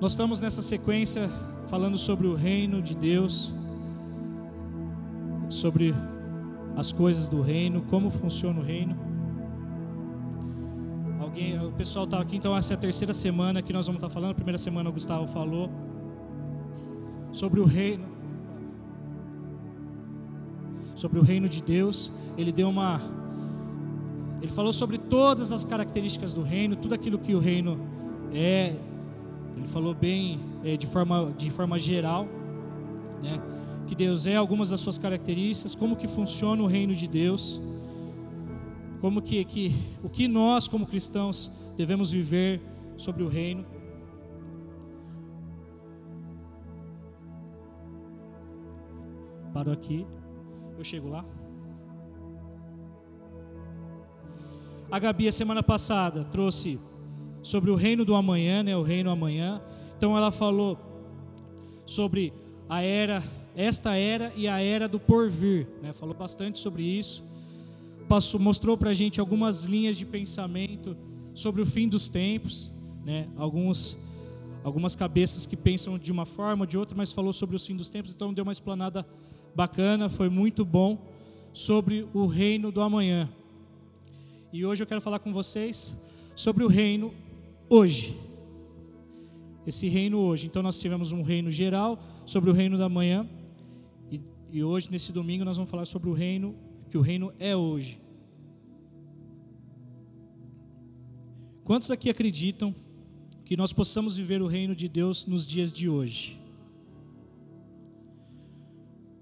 Nós estamos nessa sequência falando sobre o reino de Deus, sobre as coisas do reino, como funciona o reino. Alguém, o pessoal está aqui, então essa é a terceira semana que nós vamos estar tá falando. A primeira semana o Gustavo falou sobre o reino, sobre o reino de Deus. Ele deu uma, ele falou sobre todas as características do reino, tudo aquilo que o reino é. Ele falou bem é, de forma de forma geral, né? Que Deus é algumas das suas características, como que funciona o reino de Deus como que, que o que nós como cristãos devemos viver sobre o reino. Paro aqui, eu chego lá. A Gabi, a semana passada, trouxe sobre o reino do amanhã, né, o reino amanhã. Então ela falou sobre a era, esta era e a era do porvir, né? Falou bastante sobre isso passou, mostrou para a gente algumas linhas de pensamento sobre o fim dos tempos, né? Alguns, algumas cabeças que pensam de uma forma ou de outra, mas falou sobre o fim dos tempos, então deu uma explanada bacana, foi muito bom sobre o reino do amanhã. E hoje eu quero falar com vocês sobre o reino hoje. Esse reino hoje. Então nós tivemos um reino geral sobre o reino da manhã. E, e hoje, nesse domingo, nós vamos falar sobre o reino que o reino é hoje. Quantos aqui acreditam que nós possamos viver o reino de Deus nos dias de hoje?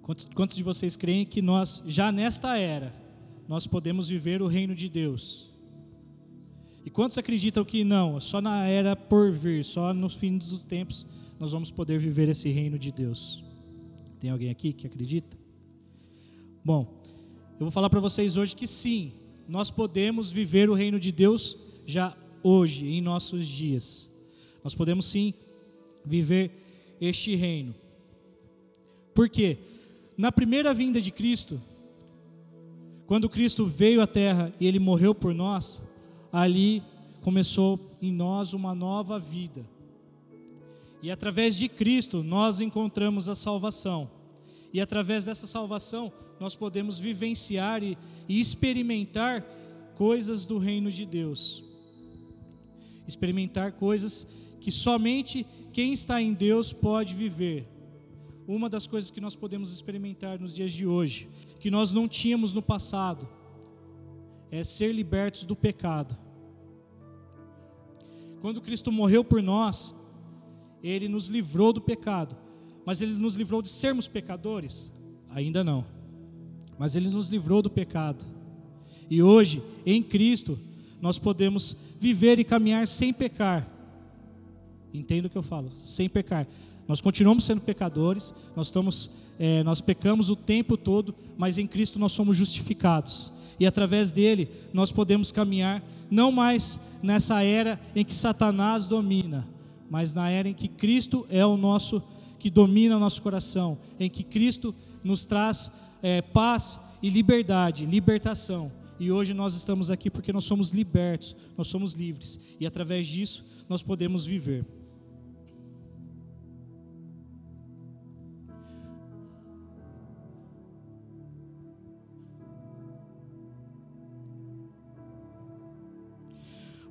Quantos, quantos de vocês creem que nós, já nesta era, nós podemos viver o reino de Deus? E quantos acreditam que não, só na era por vir, só no fim dos tempos, nós vamos poder viver esse reino de Deus? Tem alguém aqui que acredita? Bom, eu vou falar para vocês hoje que sim, nós podemos viver o reino de Deus já hoje, em nossos dias. Nós podemos sim viver este reino. Por quê? Na primeira vinda de Cristo, quando Cristo veio à terra e ele morreu por nós, ali começou em nós uma nova vida. E através de Cristo nós encontramos a salvação. E através dessa salvação nós podemos vivenciar e, e experimentar coisas do reino de Deus. Experimentar coisas que somente quem está em Deus pode viver. Uma das coisas que nós podemos experimentar nos dias de hoje, que nós não tínhamos no passado, é ser libertos do pecado. Quando Cristo morreu por nós, Ele nos livrou do pecado, mas Ele nos livrou de sermos pecadores? Ainda não mas Ele nos livrou do pecado. E hoje, em Cristo, nós podemos viver e caminhar sem pecar. Entenda o que eu falo? Sem pecar. Nós continuamos sendo pecadores, nós, estamos, é, nós pecamos o tempo todo, mas em Cristo nós somos justificados. E através dele nós podemos caminhar não mais nessa era em que Satanás domina, mas na era em que Cristo é o nosso, que domina o nosso coração, em que Cristo nos traz é, paz e liberdade, libertação. E hoje nós estamos aqui porque nós somos libertos, nós somos livres. E através disso nós podemos viver.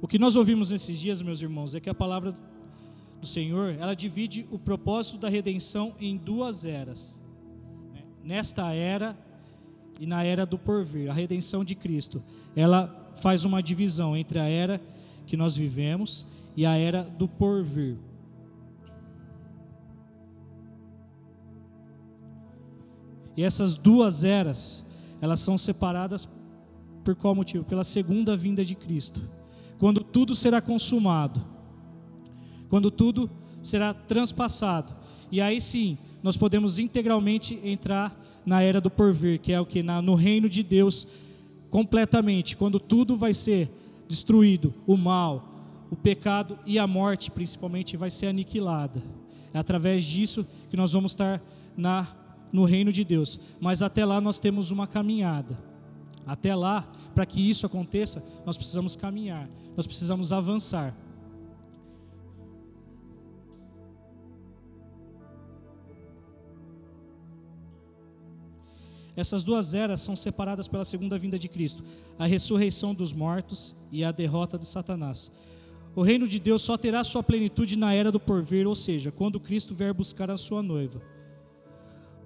O que nós ouvimos nesses dias, meus irmãos, é que a palavra do Senhor, ela divide o propósito da redenção em duas eras nesta era e na era do porvir, a redenção de Cristo. Ela faz uma divisão entre a era que nós vivemos e a era do porvir. E essas duas eras, elas são separadas por qual motivo? Pela segunda vinda de Cristo. Tudo será consumado. Quando tudo será transpassado. E aí sim, nós podemos integralmente entrar na era do porvir, que é o que no reino de Deus completamente, quando tudo vai ser destruído, o mal, o pecado e a morte, principalmente, vai ser aniquilada. É através disso que nós vamos estar na no reino de Deus. Mas até lá nós temos uma caminhada. Até lá, para que isso aconteça, nós precisamos caminhar, nós precisamos avançar. Essas duas eras são separadas pela segunda vinda de Cristo, a ressurreição dos mortos e a derrota de Satanás. O reino de Deus só terá sua plenitude na era do porvir, ou seja, quando Cristo vier buscar a sua noiva.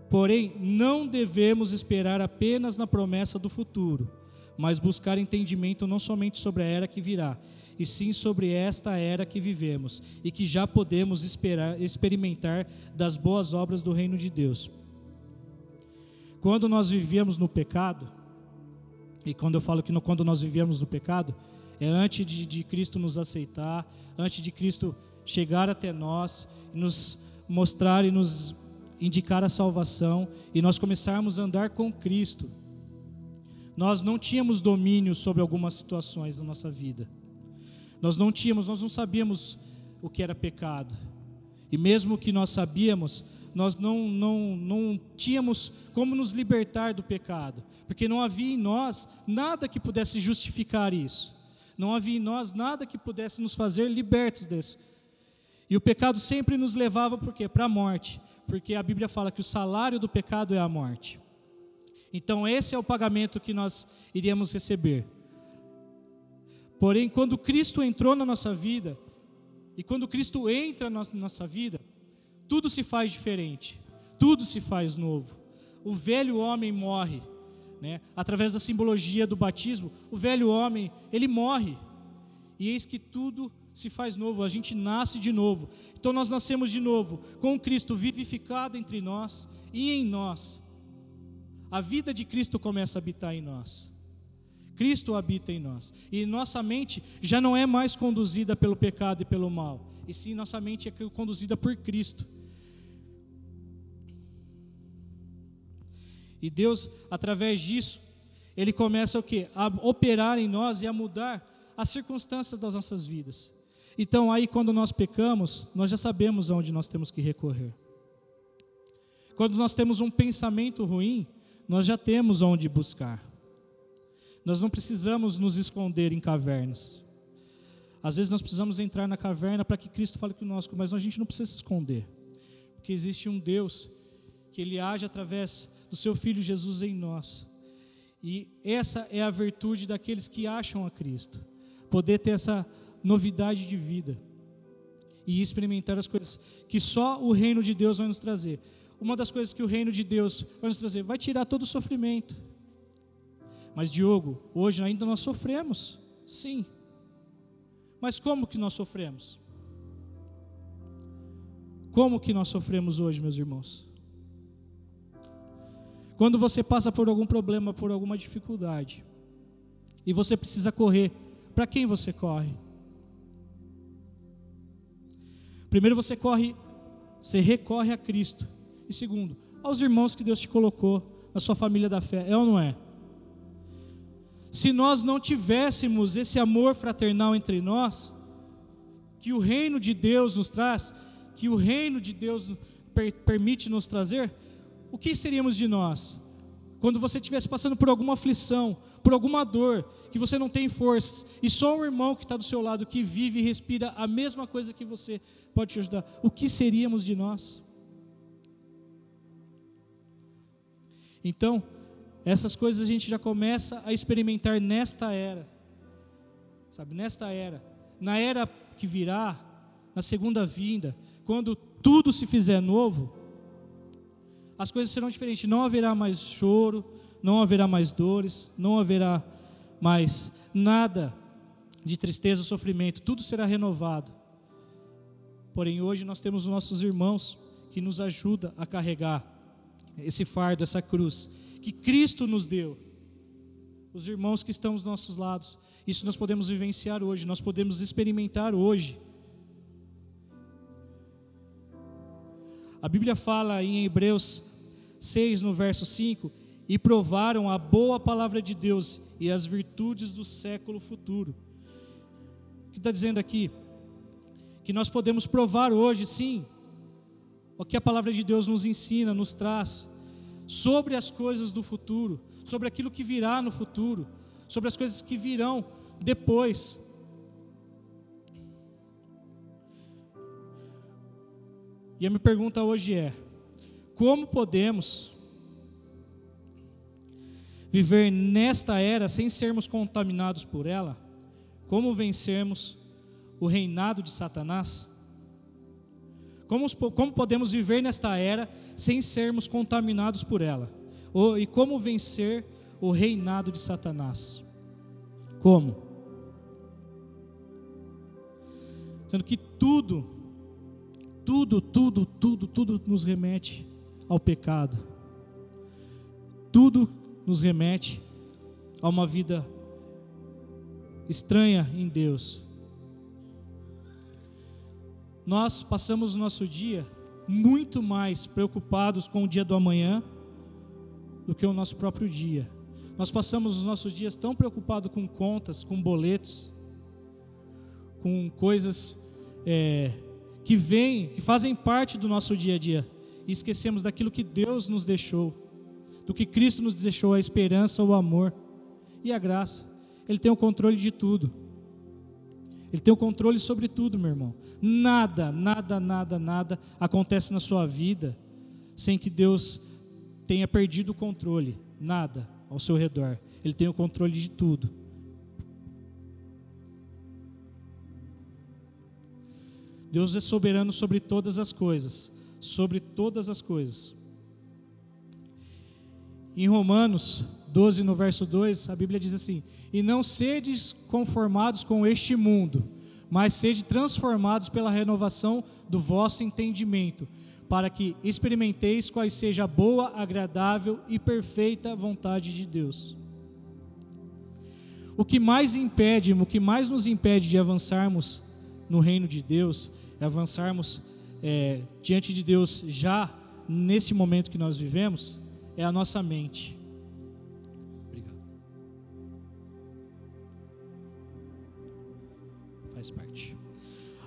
Porém, não devemos esperar apenas na promessa do futuro mas buscar entendimento não somente sobre a era que virá, e sim sobre esta era que vivemos e que já podemos esperar, experimentar das boas obras do reino de Deus. Quando nós vivíamos no pecado, e quando eu falo que no, quando nós vivíamos no pecado, é antes de, de Cristo nos aceitar, antes de Cristo chegar até nós, nos mostrar e nos indicar a salvação e nós começarmos a andar com Cristo. Nós não tínhamos domínio sobre algumas situações da nossa vida. Nós não tínhamos, nós não sabíamos o que era pecado. E mesmo que nós sabíamos, nós não, não, não tínhamos como nos libertar do pecado, porque não havia em nós nada que pudesse justificar isso. Não havia em nós nada que pudesse nos fazer libertos desse. E o pecado sempre nos levava quê? Para a morte, porque a Bíblia fala que o salário do pecado é a morte. Então esse é o pagamento que nós iríamos receber. Porém, quando Cristo entrou na nossa vida, e quando Cristo entra na nossa vida, tudo se faz diferente, tudo se faz novo. O velho homem morre, né? através da simbologia do batismo, o velho homem, ele morre, e eis que tudo se faz novo, a gente nasce de novo. Então nós nascemos de novo, com Cristo vivificado entre nós e em nós. A vida de Cristo começa a habitar em nós. Cristo habita em nós. E nossa mente já não é mais conduzida pelo pecado e pelo mal, e sim nossa mente é conduzida por Cristo. E Deus, através disso, Ele começa o quê? A operar em nós e a mudar as circunstâncias das nossas vidas. Então, aí, quando nós pecamos, nós já sabemos aonde nós temos que recorrer. Quando nós temos um pensamento ruim, nós já temos onde buscar. Nós não precisamos nos esconder em cavernas. Às vezes nós precisamos entrar na caverna para que Cristo fale conosco, mas a gente não precisa se esconder. Porque existe um Deus que ele age através do seu filho Jesus em nós. E essa é a virtude daqueles que acham a Cristo. Poder ter essa novidade de vida e experimentar as coisas que só o reino de Deus vai nos trazer. Uma das coisas que o reino de Deus vai nos trazer, vai tirar todo o sofrimento. Mas Diogo, hoje ainda nós sofremos. Sim. Mas como que nós sofremos? Como que nós sofremos hoje, meus irmãos? Quando você passa por algum problema, por alguma dificuldade, e você precisa correr, para quem você corre? Primeiro você corre, você recorre a Cristo. E segundo, aos irmãos que Deus te colocou na sua família da fé. É ou não é? Se nós não tivéssemos esse amor fraternal entre nós, que o reino de Deus nos traz, que o reino de Deus permite nos trazer, o que seríamos de nós? Quando você estivesse passando por alguma aflição, por alguma dor, que você não tem forças, e só um irmão que está do seu lado, que vive e respira a mesma coisa que você, pode te ajudar, o que seríamos de nós? Então, essas coisas a gente já começa a experimentar nesta era, sabe, nesta era, na era que virá, na segunda vinda, quando tudo se fizer novo, as coisas serão diferentes. Não haverá mais choro, não haverá mais dores, não haverá mais nada de tristeza, sofrimento, tudo será renovado. Porém, hoje nós temos os nossos irmãos que nos ajudam a carregar esse fardo, essa cruz, que Cristo nos deu. Os irmãos que estão aos nossos lados. Isso nós podemos vivenciar hoje, nós podemos experimentar hoje. A Bíblia fala em Hebreus 6, no verso 5, e provaram a boa palavra de Deus e as virtudes do século futuro. O que está dizendo aqui? Que nós podemos provar hoje, sim, o que a palavra de Deus nos ensina, nos traz, sobre as coisas do futuro, sobre aquilo que virá no futuro, sobre as coisas que virão depois. E a minha pergunta hoje é: como podemos viver nesta era sem sermos contaminados por ela? Como vencermos o reinado de Satanás? Como, como podemos viver nesta era sem sermos contaminados por ela? E como vencer o reinado de Satanás? Como? Sendo que tudo, tudo, tudo, tudo, tudo nos remete ao pecado. Tudo nos remete a uma vida estranha em Deus. Nós passamos o nosso dia muito mais preocupados com o dia do amanhã do que o nosso próprio dia. Nós passamos os nossos dias tão preocupados com contas, com boletos, com coisas é, que vêm, que fazem parte do nosso dia a dia, e esquecemos daquilo que Deus nos deixou, do que Cristo nos deixou, a esperança, o amor e a graça. Ele tem o controle de tudo. Ele tem o controle sobre tudo, meu irmão. Nada, nada, nada, nada acontece na sua vida sem que Deus tenha perdido o controle. Nada ao seu redor. Ele tem o controle de tudo. Deus é soberano sobre todas as coisas, sobre todas as coisas. Em Romanos 12, no verso 2, a Bíblia diz assim: E não sedes conformados com este mundo, mas sede transformados pela renovação do vosso entendimento, para que experimenteis quais seja a boa, agradável e perfeita vontade de Deus. O que mais impede, o que mais nos impede de avançarmos no reino de Deus, é avançarmos é, diante de Deus já nesse momento que nós vivemos, é a nossa mente. Faz parte.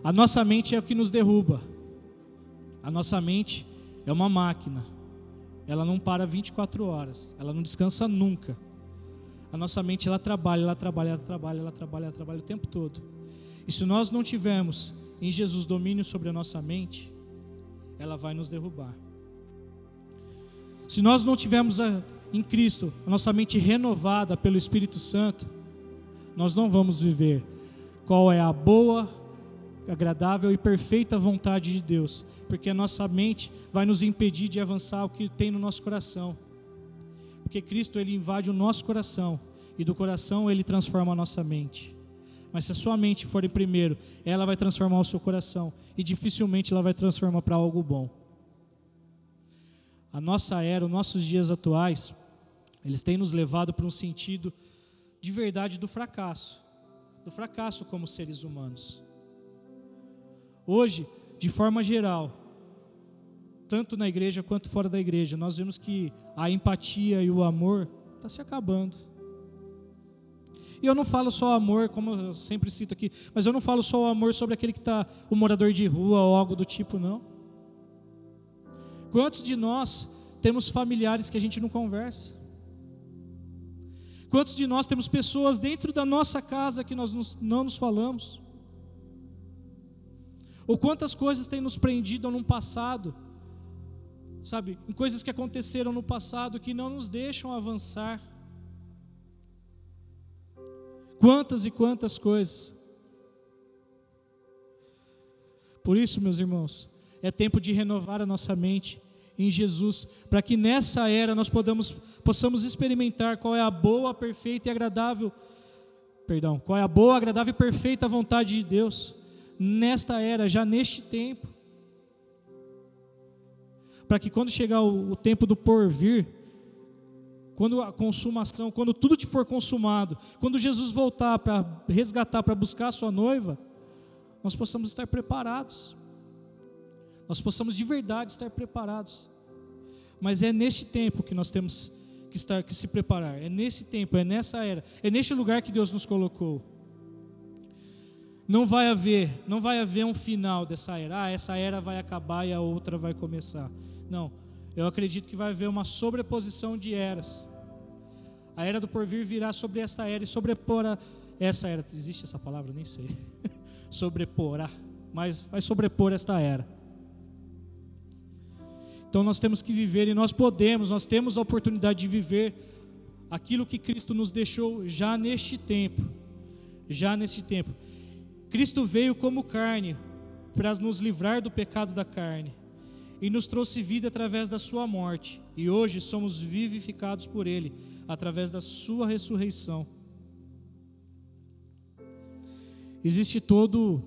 A nossa mente é o que nos derruba. A nossa mente é uma máquina. Ela não para 24 horas. Ela não descansa nunca. A nossa mente ela trabalha, ela trabalha, ela trabalha, ela trabalha, ela trabalha o tempo todo. E se nós não tivermos em Jesus domínio sobre a nossa mente, ela vai nos derrubar. Se nós não tivermos a, em Cristo a nossa mente renovada pelo Espírito Santo, nós não vamos viver qual é a boa, agradável e perfeita vontade de Deus, porque a nossa mente vai nos impedir de avançar o que tem no nosso coração. Porque Cristo ele invade o nosso coração e do coração ele transforma a nossa mente. Mas se a sua mente for em primeiro, ela vai transformar o seu coração e dificilmente ela vai transformar para algo bom. A nossa era, os nossos dias atuais, eles têm nos levado para um sentido de verdade do fracasso, do fracasso como seres humanos. Hoje, de forma geral, tanto na igreja quanto fora da igreja, nós vemos que a empatia e o amor está se acabando. E eu não falo só amor, como eu sempre cito aqui, mas eu não falo só o amor sobre aquele que está, o morador de rua ou algo do tipo, não. Quantos de nós temos familiares que a gente não conversa? Quantos de nós temos pessoas dentro da nossa casa que nós não nos falamos? Ou quantas coisas têm nos prendido no passado, sabe, em coisas que aconteceram no passado que não nos deixam avançar. Quantas e quantas coisas. Por isso, meus irmãos, é tempo de renovar a nossa mente em Jesus, para que nessa era nós podamos, possamos experimentar qual é a boa, perfeita e agradável, perdão, qual é a boa, agradável e perfeita vontade de Deus, nesta era, já neste tempo, para que quando chegar o, o tempo do porvir, quando a consumação, quando tudo te for consumado, quando Jesus voltar para resgatar, para buscar a sua noiva, nós possamos estar preparados. Nós possamos de verdade estar preparados. Mas é neste tempo que nós temos que estar que se preparar. É nesse tempo, é nessa era, é neste lugar que Deus nos colocou. Não vai haver, não vai haver um final dessa era. Ah, essa era vai acabar e a outra vai começar. Não eu acredito que vai haver uma sobreposição de eras. A era do porvir virá sobre esta era e sobreporá essa era. Existe essa palavra? Nem sei. Sobreporá. Mas vai sobrepor esta era. Então nós temos que viver e nós podemos, nós temos a oportunidade de viver aquilo que Cristo nos deixou já neste tempo, já neste tempo. Cristo veio como carne para nos livrar do pecado da carne e nos trouxe vida através da sua morte, e hoje somos vivificados por ele através da sua ressurreição. Existe todo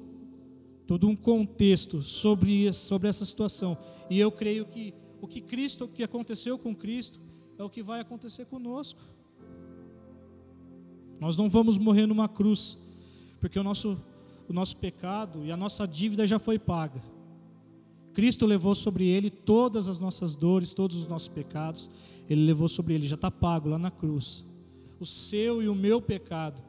todo um contexto sobre sobre essa situação, e eu creio que o que Cristo, o que aconteceu com Cristo, é o que vai acontecer conosco. Nós não vamos morrer numa cruz, porque o nosso, o nosso pecado e a nossa dívida já foi paga. Cristo levou sobre ele todas as nossas dores, todos os nossos pecados, ele levou sobre ele, já está pago lá na cruz. O seu e o meu pecado.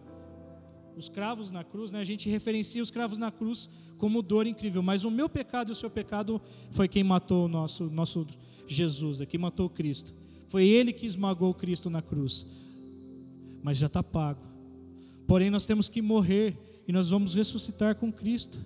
Os cravos na cruz, né, a gente referencia os cravos na cruz como dor incrível, mas o meu pecado e o seu pecado foi quem matou o nosso, nosso Jesus, quem matou Cristo. Foi ele que esmagou Cristo na cruz mas já está pago. Porém, nós temos que morrer e nós vamos ressuscitar com Cristo.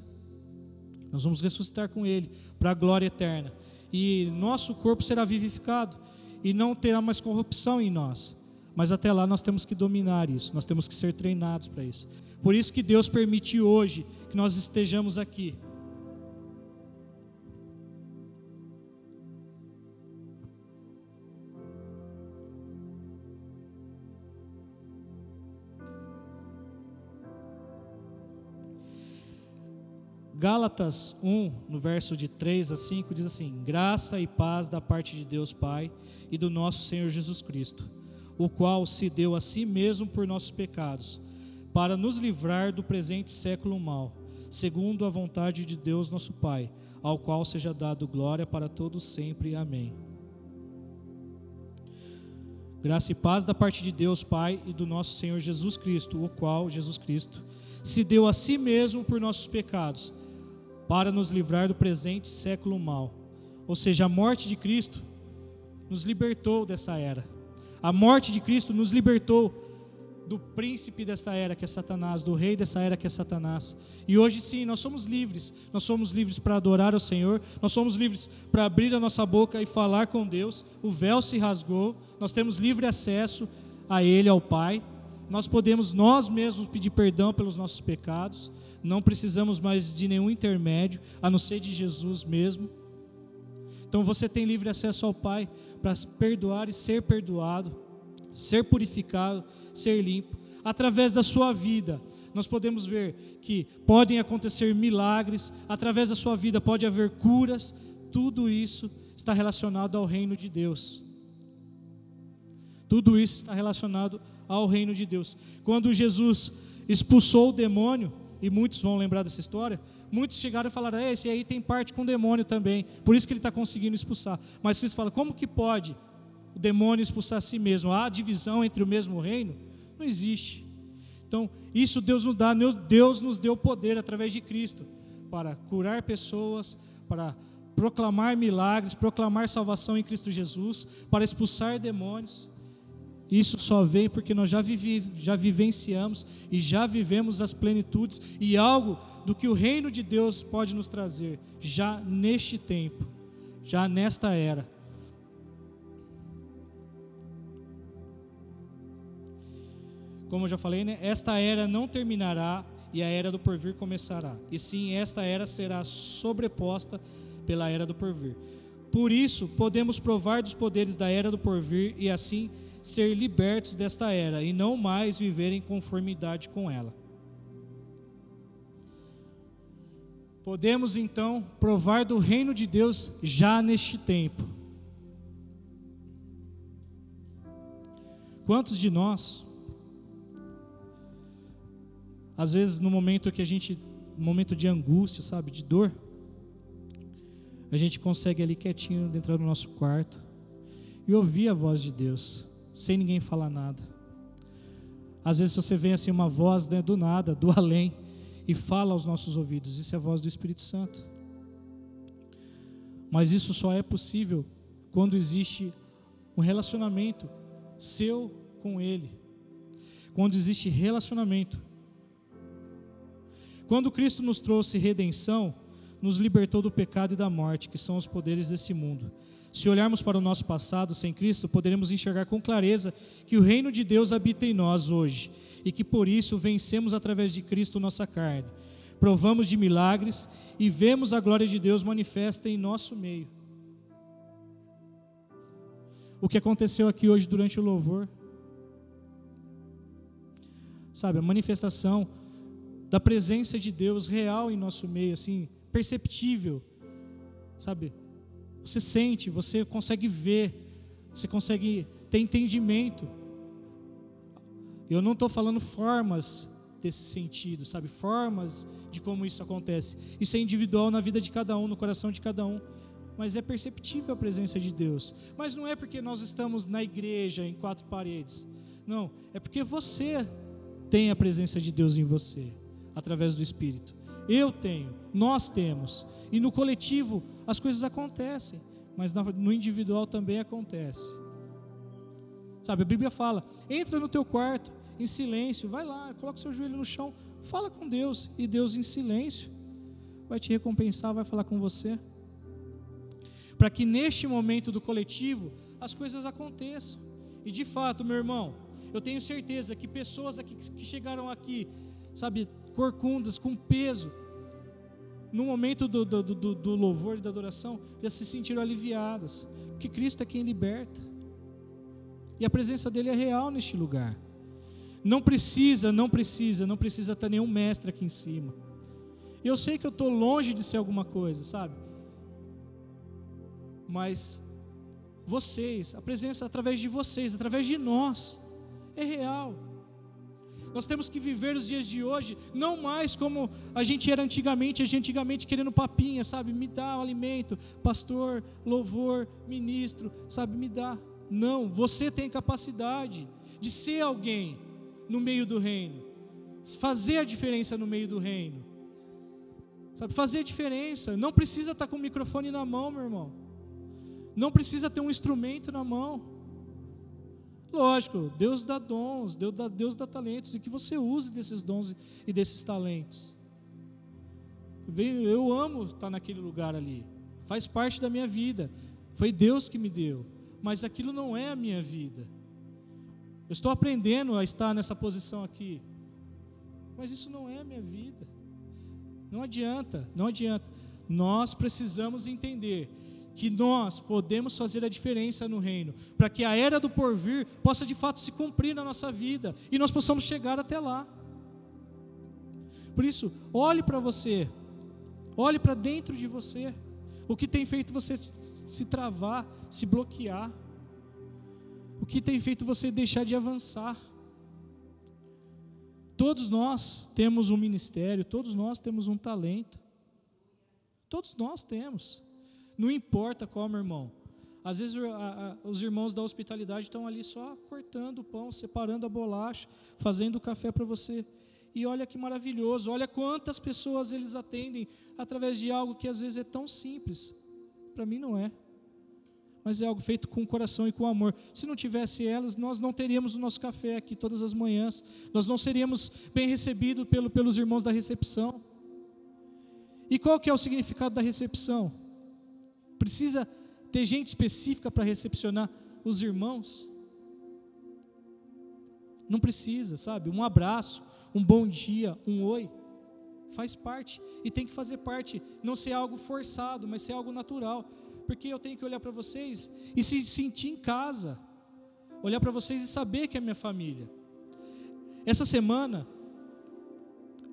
Nós vamos ressuscitar com Ele para a glória eterna. E nosso corpo será vivificado e não terá mais corrupção em nós. Mas até lá nós temos que dominar isso, nós temos que ser treinados para isso. Por isso que Deus permite hoje que nós estejamos aqui Gálatas 1, no verso de 3 a 5, diz assim: Graça e paz da parte de Deus Pai e do nosso Senhor Jesus Cristo, o qual se deu a si mesmo por nossos pecados, para nos livrar do presente século mal, segundo a vontade de Deus nosso Pai, ao qual seja dado glória para todos sempre. Amém. Graça e paz da parte de Deus Pai e do nosso Senhor Jesus Cristo, o qual, Jesus Cristo, se deu a si mesmo por nossos pecados, para nos livrar do presente século mal. Ou seja, a morte de Cristo nos libertou dessa era. A morte de Cristo nos libertou do príncipe dessa era, que é Satanás, do rei dessa era, que é Satanás. E hoje sim, nós somos livres. Nós somos livres para adorar o Senhor, nós somos livres para abrir a nossa boca e falar com Deus. O véu se rasgou, nós temos livre acesso a Ele, ao Pai. Nós podemos nós mesmos pedir perdão pelos nossos pecados não precisamos mais de nenhum intermédio, a não ser de Jesus mesmo. Então você tem livre acesso ao Pai para perdoar e ser perdoado, ser purificado, ser limpo. Através da sua vida, nós podemos ver que podem acontecer milagres, através da sua vida pode haver curas, tudo isso está relacionado ao reino de Deus. Tudo isso está relacionado ao reino de Deus. Quando Jesus expulsou o demônio, e muitos vão lembrar dessa história, muitos chegaram e falaram: é, esse aí tem parte com o demônio também, por isso que ele está conseguindo expulsar. Mas Cristo fala: como que pode o demônio expulsar a si mesmo? Há divisão entre o mesmo reino? Não existe. Então, isso Deus nos dá, Deus nos deu poder através de Cristo para curar pessoas, para proclamar milagres, proclamar salvação em Cristo Jesus, para expulsar demônios. Isso só vem porque nós já, vivi, já vivenciamos e já vivemos as plenitudes e algo do que o reino de Deus pode nos trazer já neste tempo, já nesta era. Como eu já falei, né? esta era não terminará e a era do porvir começará. E sim, esta era será sobreposta pela era do porvir. Por isso, podemos provar dos poderes da era do porvir e assim ser libertos desta era e não mais viver em conformidade com ela. Podemos então provar do reino de Deus já neste tempo. Quantos de nós, às vezes no momento que a gente, no momento de angústia, sabe, de dor, a gente consegue ali quietinho dentro do nosso quarto e ouvir a voz de Deus sem ninguém falar nada. Às vezes você vê assim uma voz né, do nada, do além, e fala aos nossos ouvidos. Isso é a voz do Espírito Santo. Mas isso só é possível quando existe um relacionamento seu com Ele. Quando existe relacionamento. Quando Cristo nos trouxe redenção, nos libertou do pecado e da morte, que são os poderes desse mundo. Se olharmos para o nosso passado sem Cristo, poderemos enxergar com clareza que o reino de Deus habita em nós hoje e que por isso vencemos através de Cristo nossa carne. Provamos de milagres e vemos a glória de Deus manifesta em nosso meio. O que aconteceu aqui hoje durante o louvor? Sabe, a manifestação da presença de Deus real em nosso meio, assim, perceptível. Sabe? Você sente, você consegue ver, você consegue ter entendimento. Eu não estou falando formas desse sentido, sabe? Formas de como isso acontece. Isso é individual na vida de cada um, no coração de cada um. Mas é perceptível a presença de Deus. Mas não é porque nós estamos na igreja, em quatro paredes. Não, é porque você tem a presença de Deus em você, através do Espírito. Eu tenho, nós temos. E no coletivo as coisas acontecem, mas no individual também acontece. Sabe, a Bíblia fala: entra no teu quarto, em silêncio, vai lá, coloca seu joelho no chão, fala com Deus, e Deus em silêncio vai te recompensar, vai falar com você. Para que neste momento do coletivo as coisas aconteçam. E de fato, meu irmão, eu tenho certeza que pessoas aqui que chegaram aqui, sabe, corcundas, com peso, no momento do, do, do, do louvor e da adoração, já se sentiram aliviadas, porque Cristo é quem liberta, e a presença dele é real neste lugar. Não precisa, não precisa, não precisa ter nenhum mestre aqui em cima. Eu sei que eu estou longe de ser alguma coisa, sabe? Mas vocês, a presença através de vocês, através de nós, é real. Nós temos que viver os dias de hoje, não mais como a gente era antigamente, a gente antigamente querendo papinha, sabe? Me dá o alimento, pastor, louvor, ministro, sabe? Me dá. Não, você tem capacidade de ser alguém no meio do reino, fazer a diferença no meio do reino, sabe? Fazer a diferença. Não precisa estar com o microfone na mão, meu irmão. Não precisa ter um instrumento na mão. Lógico, Deus dá dons, Deus dá, Deus dá talentos, e que você use desses dons e desses talentos. Eu amo estar naquele lugar ali, faz parte da minha vida, foi Deus que me deu, mas aquilo não é a minha vida. Eu estou aprendendo a estar nessa posição aqui, mas isso não é a minha vida. Não adianta, não adianta. Nós precisamos entender que nós podemos fazer a diferença no reino, para que a era do porvir possa de fato se cumprir na nossa vida e nós possamos chegar até lá. Por isso, olhe para você, olhe para dentro de você, o que tem feito você se travar, se bloquear, o que tem feito você deixar de avançar. Todos nós temos um ministério, todos nós temos um talento, todos nós temos. Não importa qual, meu irmão. Às vezes a, a, os irmãos da hospitalidade estão ali só cortando o pão, separando a bolacha, fazendo o café para você. E olha que maravilhoso, olha quantas pessoas eles atendem através de algo que às vezes é tão simples. Para mim não é. Mas é algo feito com coração e com amor. Se não tivesse elas, nós não teríamos o nosso café aqui todas as manhãs. Nós não seríamos bem recebidos pelo, pelos irmãos da recepção. E qual que é o significado da recepção? Precisa ter gente específica para recepcionar os irmãos? Não precisa, sabe? Um abraço, um bom dia, um oi, faz parte e tem que fazer parte, não ser algo forçado, mas ser algo natural, porque eu tenho que olhar para vocês e se sentir em casa, olhar para vocês e saber que é minha família. Essa semana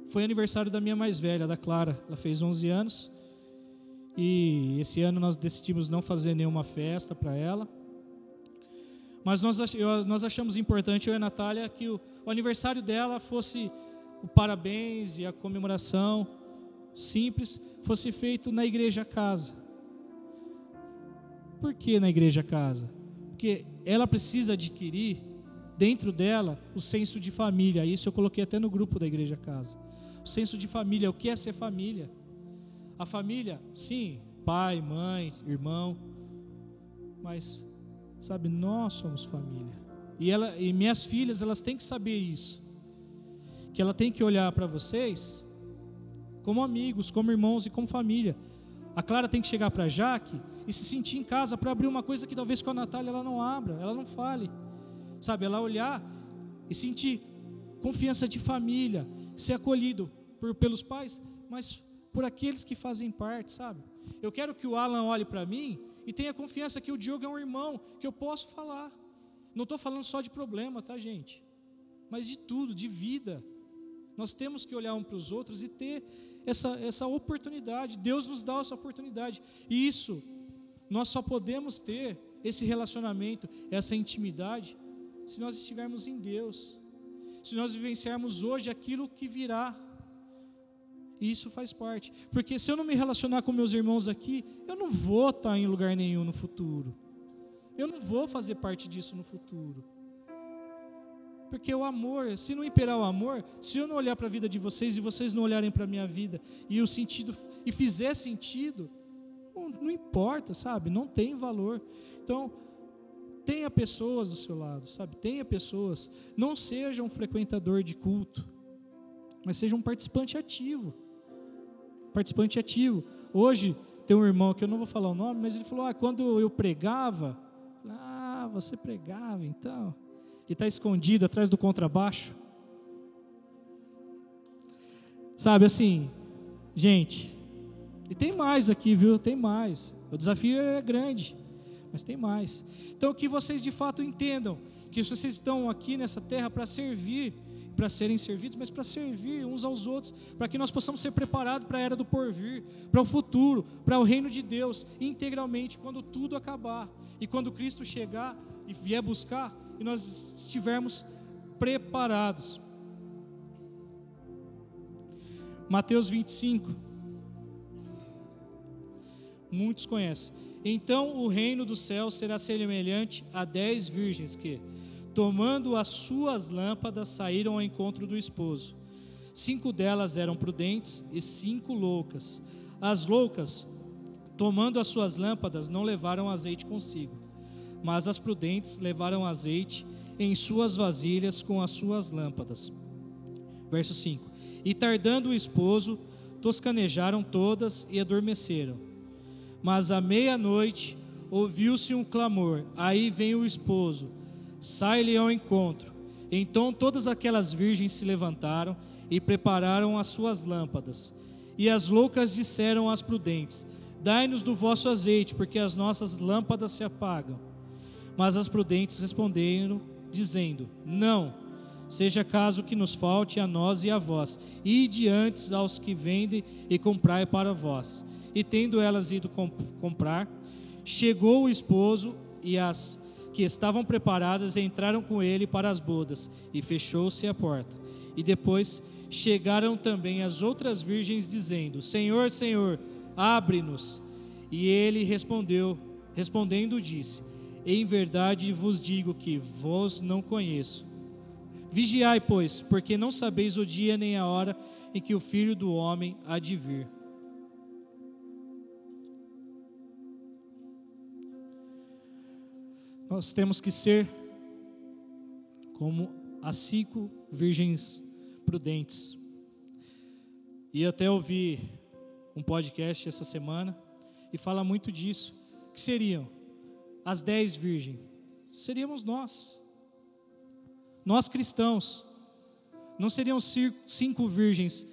foi aniversário da minha mais velha, da Clara, ela fez 11 anos. E esse ano nós decidimos não fazer nenhuma festa para ela. Mas nós, nós achamos importante, eu e a Natália, que o, o aniversário dela fosse o parabéns e a comemoração simples fosse feito na igreja casa. Por que na igreja casa? Porque ela precisa adquirir dentro dela o senso de família. Isso eu coloquei até no grupo da igreja casa. O senso de família, o que é ser família? A família, sim, pai, mãe, irmão, mas sabe, nós somos família. E ela e minhas filhas, elas têm que saber isso. Que ela tem que olhar para vocês como amigos, como irmãos e como família. A Clara tem que chegar para a Jaque e se sentir em casa para abrir uma coisa que talvez com a Natália ela não abra, ela não fale. Sabe, ela olhar e sentir confiança de família, ser acolhido por, pelos pais, mas por aqueles que fazem parte, sabe? Eu quero que o Alan olhe para mim e tenha confiança que o Diogo é um irmão, que eu posso falar. Não estou falando só de problema, tá, gente? Mas de tudo, de vida. Nós temos que olhar um para os outros e ter essa, essa oportunidade. Deus nos dá essa oportunidade. E isso, nós só podemos ter esse relacionamento, essa intimidade, se nós estivermos em Deus. Se nós vivenciarmos hoje aquilo que virá. E isso faz parte. Porque se eu não me relacionar com meus irmãos aqui, eu não vou estar em lugar nenhum no futuro. Eu não vou fazer parte disso no futuro. Porque o amor, se não imperar o amor, se eu não olhar para a vida de vocês e vocês não olharem para a minha vida e o sentido e fizer sentido, não, não importa, sabe? Não tem valor. Então, tenha pessoas do seu lado, sabe? Tenha pessoas. Não seja um frequentador de culto, mas seja um participante ativo. Participante ativo. Hoje tem um irmão que eu não vou falar o nome, mas ele falou: ah, quando eu pregava, ah, você pregava então e está escondido atrás do contrabaixo. Sabe assim, gente, e tem mais aqui, viu? Tem mais. O desafio é grande, mas tem mais. Então, que vocês de fato entendam que vocês estão aqui nessa terra para servir, para serem servidos, mas para servir uns aos outros, para que nós possamos ser preparados para a era do porvir, para o futuro, para o reino de Deus, integralmente, quando tudo acabar e quando Cristo chegar e vier buscar, e nós estivermos preparados. Mateus 25. Muitos conhecem. Então o reino do céu será semelhante a dez virgens que, tomando as suas lâmpadas, saíram ao encontro do esposo. Cinco delas eram prudentes e cinco loucas. As loucas, tomando as suas lâmpadas, não levaram azeite consigo mas as prudentes levaram azeite em suas vasilhas com as suas lâmpadas. Verso 5: E tardando o esposo, toscanejaram todas e adormeceram. Mas à meia-noite ouviu-se um clamor: Aí vem o esposo, sai-lhe ao encontro. Então todas aquelas virgens se levantaram e prepararam as suas lâmpadas. E as loucas disseram às prudentes: Dai-nos do vosso azeite, porque as nossas lâmpadas se apagam. Mas as prudentes responderam, dizendo: Não, seja caso que nos falte a nós e a vós, e diante aos que vendem e comprai para vós. E tendo elas ido comp comprar, chegou o esposo e as que estavam preparadas entraram com ele para as bodas, e fechou-se a porta. E depois chegaram também as outras virgens, dizendo: Senhor, Senhor, abre-nos. E ele respondeu, respondendo, disse: em verdade vos digo que vos não conheço. Vigiai, pois, porque não sabeis o dia nem a hora em que o Filho do Homem há de vir. Nós temos que ser como as cinco virgens prudentes. E até ouvi um podcast essa semana e fala muito disso. Que seriam as dez virgens, seríamos nós. Nós cristãos. Não seriam cinco virgens,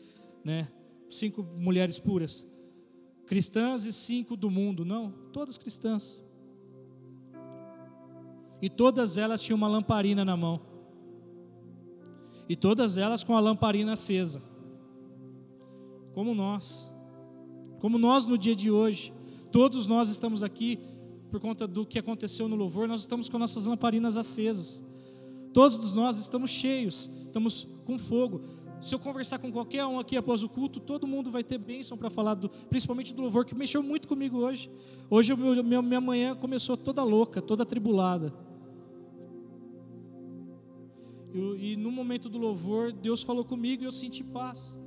né? Cinco mulheres puras. Cristãs e cinco do mundo, não. Todas cristãs. E todas elas tinham uma lamparina na mão. E todas elas com a lamparina acesa. Como nós. Como nós no dia de hoje. Todos nós estamos aqui por conta do que aconteceu no louvor, nós estamos com nossas lamparinas acesas. Todos nós estamos cheios, estamos com fogo. Se eu conversar com qualquer um aqui após o culto, todo mundo vai ter bênção para falar, do, principalmente do louvor, que mexeu muito comigo hoje. Hoje minha manhã começou toda louca, toda atribulada. E, e no momento do louvor, Deus falou comigo e eu senti paz.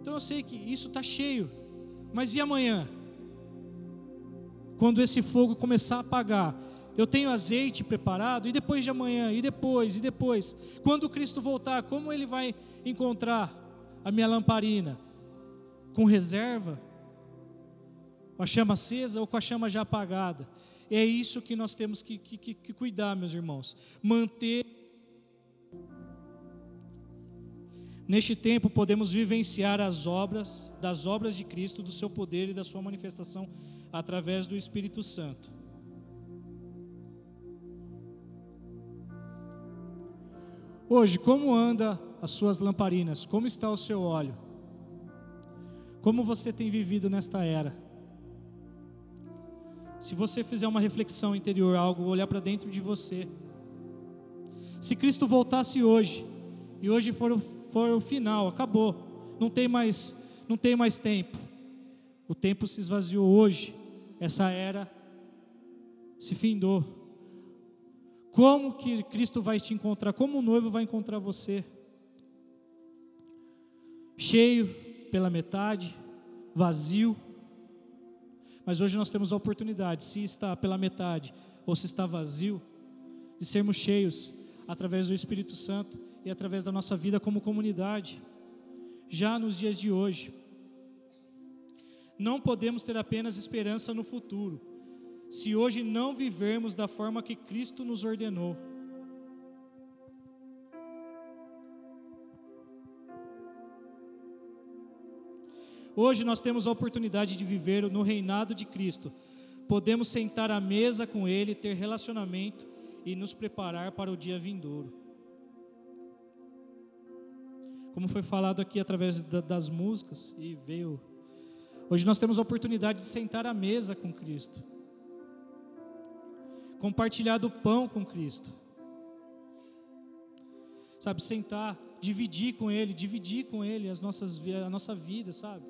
Então eu sei que isso está cheio. Mas e amanhã? quando esse fogo começar a apagar, eu tenho azeite preparado, e depois de amanhã, e depois, e depois. Quando Cristo voltar, como ele vai encontrar a minha lamparina? com reserva, com a chama acesa ou com a chama já apagada. É isso que nós temos que, que, que cuidar, meus irmãos. Manter. Neste tempo podemos vivenciar as obras, das obras de Cristo, do seu poder e da sua manifestação através do Espírito Santo. Hoje, como anda as suas lamparinas? Como está o seu óleo? Como você tem vivido nesta era? Se você fizer uma reflexão interior, algo, olhar para dentro de você. Se Cristo voltasse hoje, e hoje for, for o final, acabou. Não tem mais, não tem mais tempo. O tempo se esvaziou hoje. Essa era se findou. Como que Cristo vai te encontrar? Como o noivo vai encontrar você? Cheio pela metade, vazio. Mas hoje nós temos a oportunidade, se está pela metade ou se está vazio, de sermos cheios através do Espírito Santo e através da nossa vida como comunidade, já nos dias de hoje. Não podemos ter apenas esperança no futuro, se hoje não vivermos da forma que Cristo nos ordenou. Hoje nós temos a oportunidade de viver no reinado de Cristo. Podemos sentar à mesa com Ele, ter relacionamento e nos preparar para o dia vindouro. Como foi falado aqui através das músicas e veio. Hoje nós temos a oportunidade de sentar à mesa com Cristo compartilhar do pão com Cristo. Sabe, sentar, dividir com Ele, dividir com Ele as nossas, a nossa vida, sabe?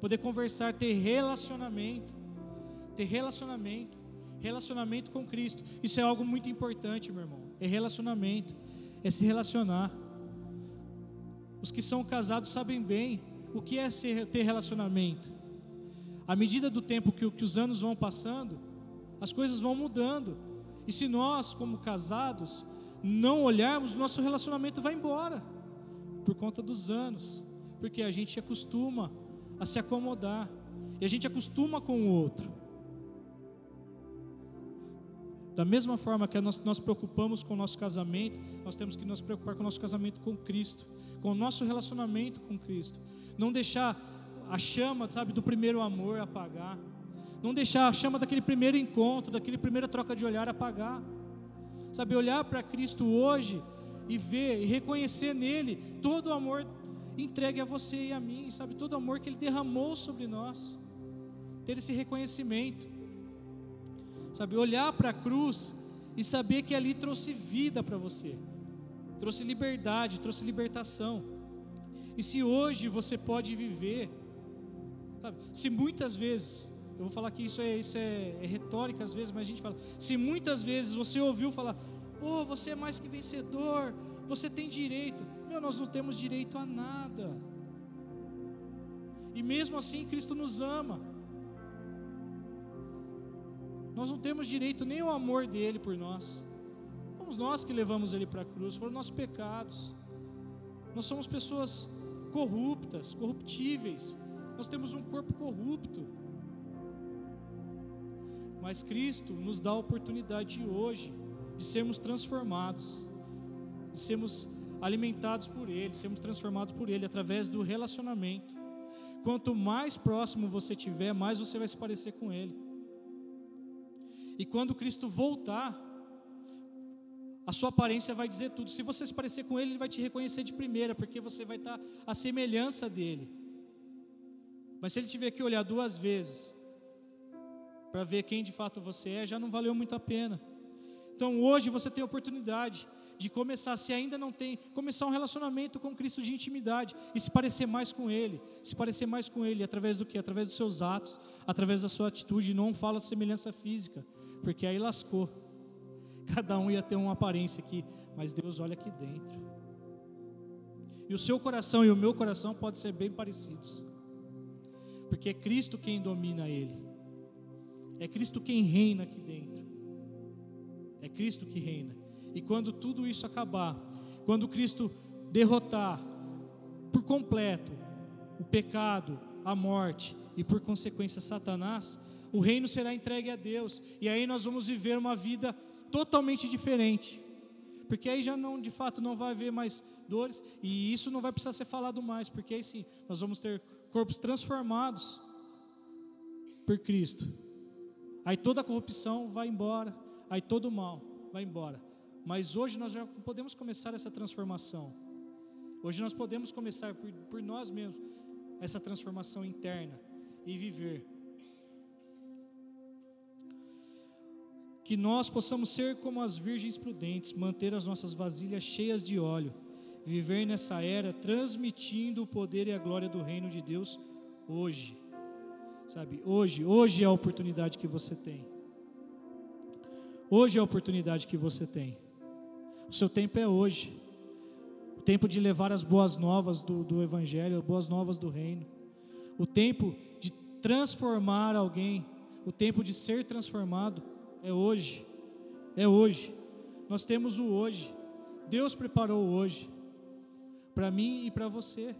Poder conversar, ter relacionamento, ter relacionamento, relacionamento com Cristo. Isso é algo muito importante, meu irmão. É relacionamento, é se relacionar. Os que são casados sabem bem o que é ter relacionamento. À medida do tempo que, que os anos vão passando, as coisas vão mudando. E se nós, como casados, não olharmos, nosso relacionamento vai embora por conta dos anos, porque a gente acostuma a se acomodar e a gente acostuma com o outro. Da mesma forma que nós nos preocupamos com o nosso casamento, nós temos que nos preocupar com o nosso casamento com Cristo, com o nosso relacionamento com Cristo. Não deixar a chama, sabe, do primeiro amor apagar. Não deixar a chama daquele primeiro encontro, daquele primeira troca de olhar apagar. Sabe, olhar para Cristo hoje e ver e reconhecer nele todo o amor entregue a você e a mim, sabe, todo o amor que ele derramou sobre nós. Ter esse reconhecimento. Sabe, olhar para a cruz e saber que ali trouxe vida para você. Trouxe liberdade, trouxe libertação. E se hoje você pode viver, sabe, se muitas vezes eu vou falar que isso é, isso é, é retórica às vezes, mas a gente fala. Se muitas vezes você ouviu falar, pô, você é mais que vencedor, você tem direito. Nós não temos direito a nada. E mesmo assim Cristo nos ama. Nós não temos direito nem ao amor dele por nós. Fomos nós que levamos ele para a cruz, foram nossos pecados. Nós somos pessoas corruptas, corruptíveis. Nós temos um corpo corrupto. Mas Cristo nos dá a oportunidade hoje de sermos transformados, de sermos alimentados por Ele, sermos transformados por Ele através do relacionamento. Quanto mais próximo você tiver, mais você vai se parecer com Ele. E quando Cristo voltar, a sua aparência vai dizer tudo. Se você se parecer com Ele, Ele vai te reconhecer de primeira, porque você vai estar à semelhança dele. Mas se Ele tiver que olhar duas vezes, para ver quem de fato você é, já não valeu muito a pena. Então hoje você tem a oportunidade de começar, se ainda não tem, começar um relacionamento com Cristo de intimidade e se parecer mais com Ele, se parecer mais com Ele através do que? Através dos seus atos, através da sua atitude. Não fala semelhança física, porque aí lascou. Cada um ia ter uma aparência aqui, mas Deus olha aqui dentro. E o seu coração e o meu coração podem ser bem parecidos, porque é Cristo quem domina ele. É Cristo quem reina aqui dentro. É Cristo que reina. E quando tudo isso acabar, quando Cristo derrotar por completo o pecado, a morte e por consequência Satanás, o reino será entregue a Deus, e aí nós vamos viver uma vida totalmente diferente. Porque aí já não, de fato, não vai haver mais dores, e isso não vai precisar ser falado mais, porque aí sim, nós vamos ter corpos transformados por Cristo. Aí toda a corrupção vai embora, aí todo o mal vai embora. Mas hoje nós já podemos começar essa transformação. Hoje nós podemos começar por, por nós mesmos essa transformação interna e viver que nós possamos ser como as virgens prudentes, manter as nossas vasilhas cheias de óleo, viver nessa era transmitindo o poder e a glória do reino de Deus hoje. Sabe, hoje, hoje é a oportunidade que você tem. Hoje é a oportunidade que você tem. O seu tempo é hoje. O tempo de levar as boas novas do, do Evangelho, as boas novas do reino. O tempo de transformar alguém. O tempo de ser transformado é hoje. É hoje. Nós temos o hoje. Deus preparou o hoje para mim e para você,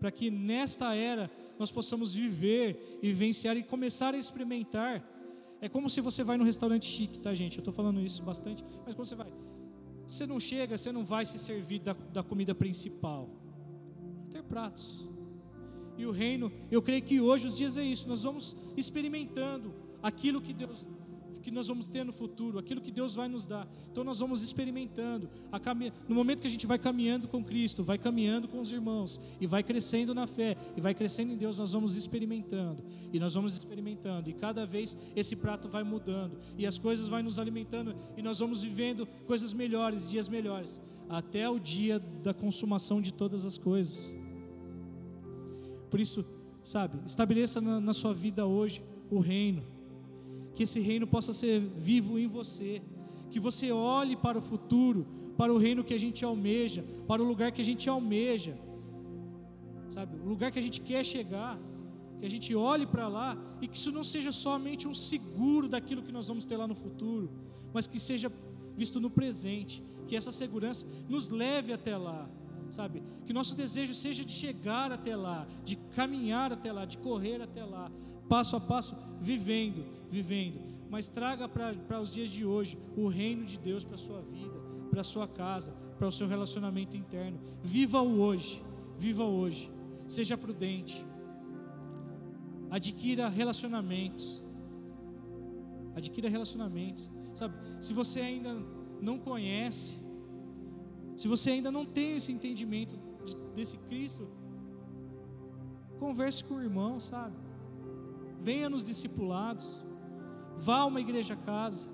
para que nesta era nós possamos viver vivenciar e começar a experimentar. É como se você vai num restaurante chique, tá, gente? Eu estou falando isso bastante, mas quando você vai, você não chega, você não vai se servir da, da comida principal. Ter pratos. E o reino, eu creio que hoje os dias é isso, nós vamos experimentando aquilo que Deus que nós vamos ter no futuro, aquilo que Deus vai nos dar. Então nós vamos experimentando. No momento que a gente vai caminhando com Cristo, vai caminhando com os irmãos, e vai crescendo na fé, e vai crescendo em Deus, nós vamos experimentando. E nós vamos experimentando. E cada vez esse prato vai mudando. E as coisas vão nos alimentando. E nós vamos vivendo coisas melhores, dias melhores. Até o dia da consumação de todas as coisas. Por isso, sabe, estabeleça na, na sua vida hoje o reino que esse reino possa ser vivo em você, que você olhe para o futuro, para o reino que a gente almeja, para o lugar que a gente almeja, sabe, o lugar que a gente quer chegar, que a gente olhe para lá e que isso não seja somente um seguro daquilo que nós vamos ter lá no futuro, mas que seja visto no presente, que essa segurança nos leve até lá, sabe? Que nosso desejo seja de chegar até lá, de caminhar até lá, de correr até lá, passo a passo, vivendo, vivendo. Mas traga para os dias de hoje o reino de Deus para a sua vida, para a sua casa, para o seu relacionamento interno. Viva o hoje, viva hoje. Seja prudente. Adquira relacionamentos. Adquira relacionamentos. Sabe, se você ainda não conhece, se você ainda não tem esse entendimento desse Cristo, converse com o irmão, sabe? venha nos discipulados, vá a uma igreja casa.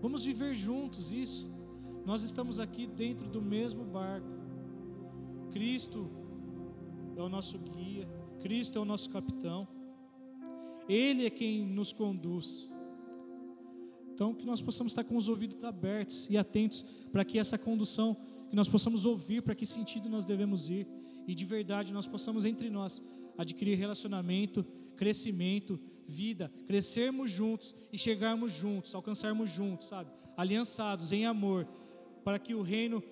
Vamos viver juntos isso. Nós estamos aqui dentro do mesmo barco. Cristo é o nosso guia, Cristo é o nosso capitão. Ele é quem nos conduz. Então, que nós possamos estar com os ouvidos abertos e atentos para que essa condução, que nós possamos ouvir para que sentido nós devemos ir e de verdade nós possamos entre nós adquirir relacionamento, crescimento, vida, crescermos juntos e chegarmos juntos, alcançarmos juntos, sabe? Aliançados em amor, para que o reino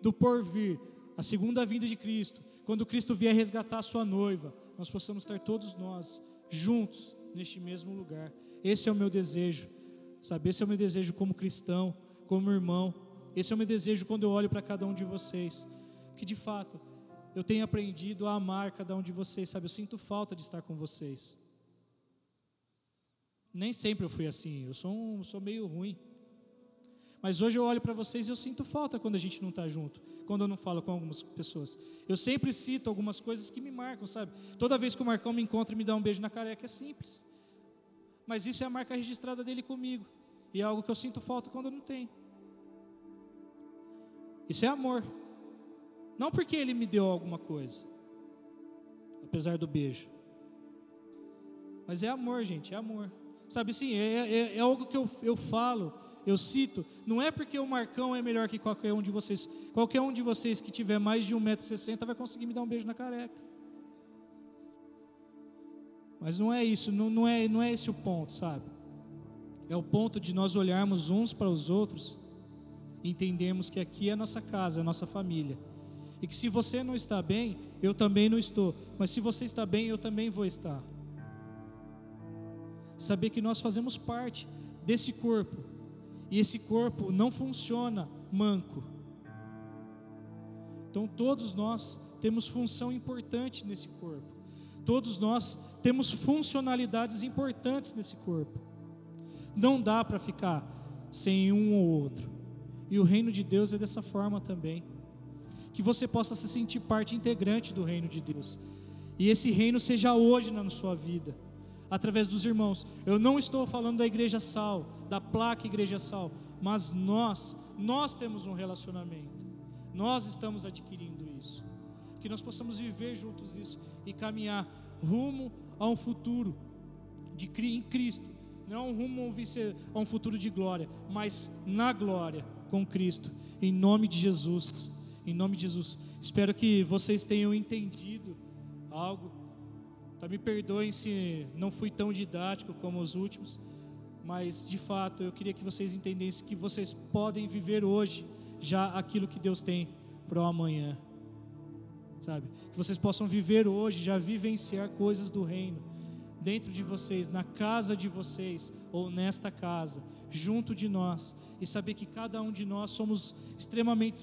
do porvir, a segunda vinda de Cristo, quando Cristo vier resgatar a sua noiva, nós possamos estar todos nós juntos neste mesmo lugar. Esse é o meu desejo, sabe? Esse é o meu desejo como cristão, como irmão. Esse é o meu desejo quando eu olho para cada um de vocês, que de fato eu tenho aprendido a amar cada um de vocês, sabe? Eu sinto falta de estar com vocês. Nem sempre eu fui assim, eu sou, um, sou meio ruim. Mas hoje eu olho para vocês e eu sinto falta quando a gente não está junto, quando eu não falo com algumas pessoas. Eu sempre cito algumas coisas que me marcam, sabe? Toda vez que o Marcão me encontra e me dá um beijo na careca é simples. Mas isso é a marca registrada dele comigo. E é algo que eu sinto falta quando eu não tenho. Isso é amor. Não porque ele me deu alguma coisa, apesar do beijo. Mas é amor, gente, é amor. Sabe assim, é, é, é algo que eu, eu falo, eu cito. Não é porque o Marcão é melhor que qualquer um de vocês. Qualquer um de vocês que tiver mais de 1,60m vai conseguir me dar um beijo na careca. Mas não é isso, não, não, é, não é esse o ponto, sabe? É o ponto de nós olharmos uns para os outros e entendermos que aqui é a nossa casa, é a nossa família E que se você não está bem, eu também não estou. Mas se você está bem, eu também vou estar. Saber que nós fazemos parte desse corpo. E esse corpo não funciona manco. Então todos nós temos função importante nesse corpo. Todos nós temos funcionalidades importantes nesse corpo. Não dá para ficar sem um ou outro. E o reino de Deus é dessa forma também. Que você possa se sentir parte integrante do reino de Deus. E esse reino seja hoje na sua vida, através dos irmãos. Eu não estou falando da igreja sal, da placa igreja sal, mas nós, nós temos um relacionamento. Nós estamos adquirindo isso. Que nós possamos viver juntos isso e caminhar rumo a um futuro de, em Cristo. Não rumo a um futuro de glória, mas na glória com Cristo. Em nome de Jesus. Em nome de Jesus. Espero que vocês tenham entendido algo. Tá, me perdoem se não fui tão didático como os últimos, mas de fato eu queria que vocês entendessem que vocês podem viver hoje já aquilo que Deus tem para o amanhã sabe? Que vocês possam viver hoje, já vivenciar coisas do reino dentro de vocês, na casa de vocês ou nesta casa, junto de nós, e saber que cada um de nós somos extremamente,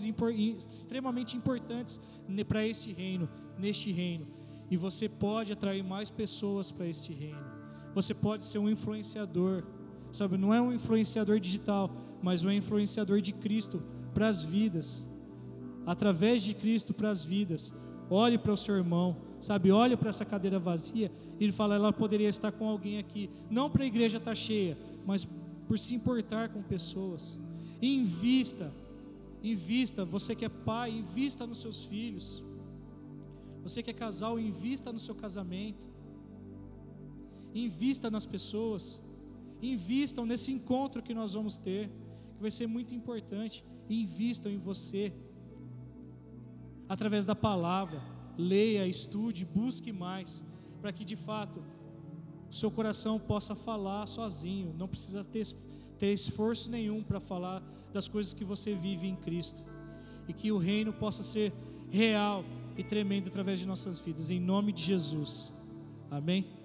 extremamente importantes para este reino, neste reino. E você pode atrair mais pessoas para este reino. Você pode ser um influenciador, sabe? Não é um influenciador digital, mas um influenciador de Cristo para as vidas. Através de Cristo para as vidas olhe para o seu irmão, sabe? Olhe para essa cadeira vazia e ele fala: ela poderia estar com alguém aqui, não para a igreja estar cheia, mas por se importar com pessoas. Invista, invista. Você que é pai, invista nos seus filhos. Você que é casal, invista no seu casamento. Invista nas pessoas. Invistam nesse encontro que nós vamos ter, que vai ser muito importante. Invistam em você através da palavra. Leia, estude, busque mais, para que de fato o seu coração possa falar sozinho, não precisa ter, ter esforço nenhum para falar das coisas que você vive em Cristo, e que o reino possa ser real e tremendo através de nossas vidas, em nome de Jesus. Amém?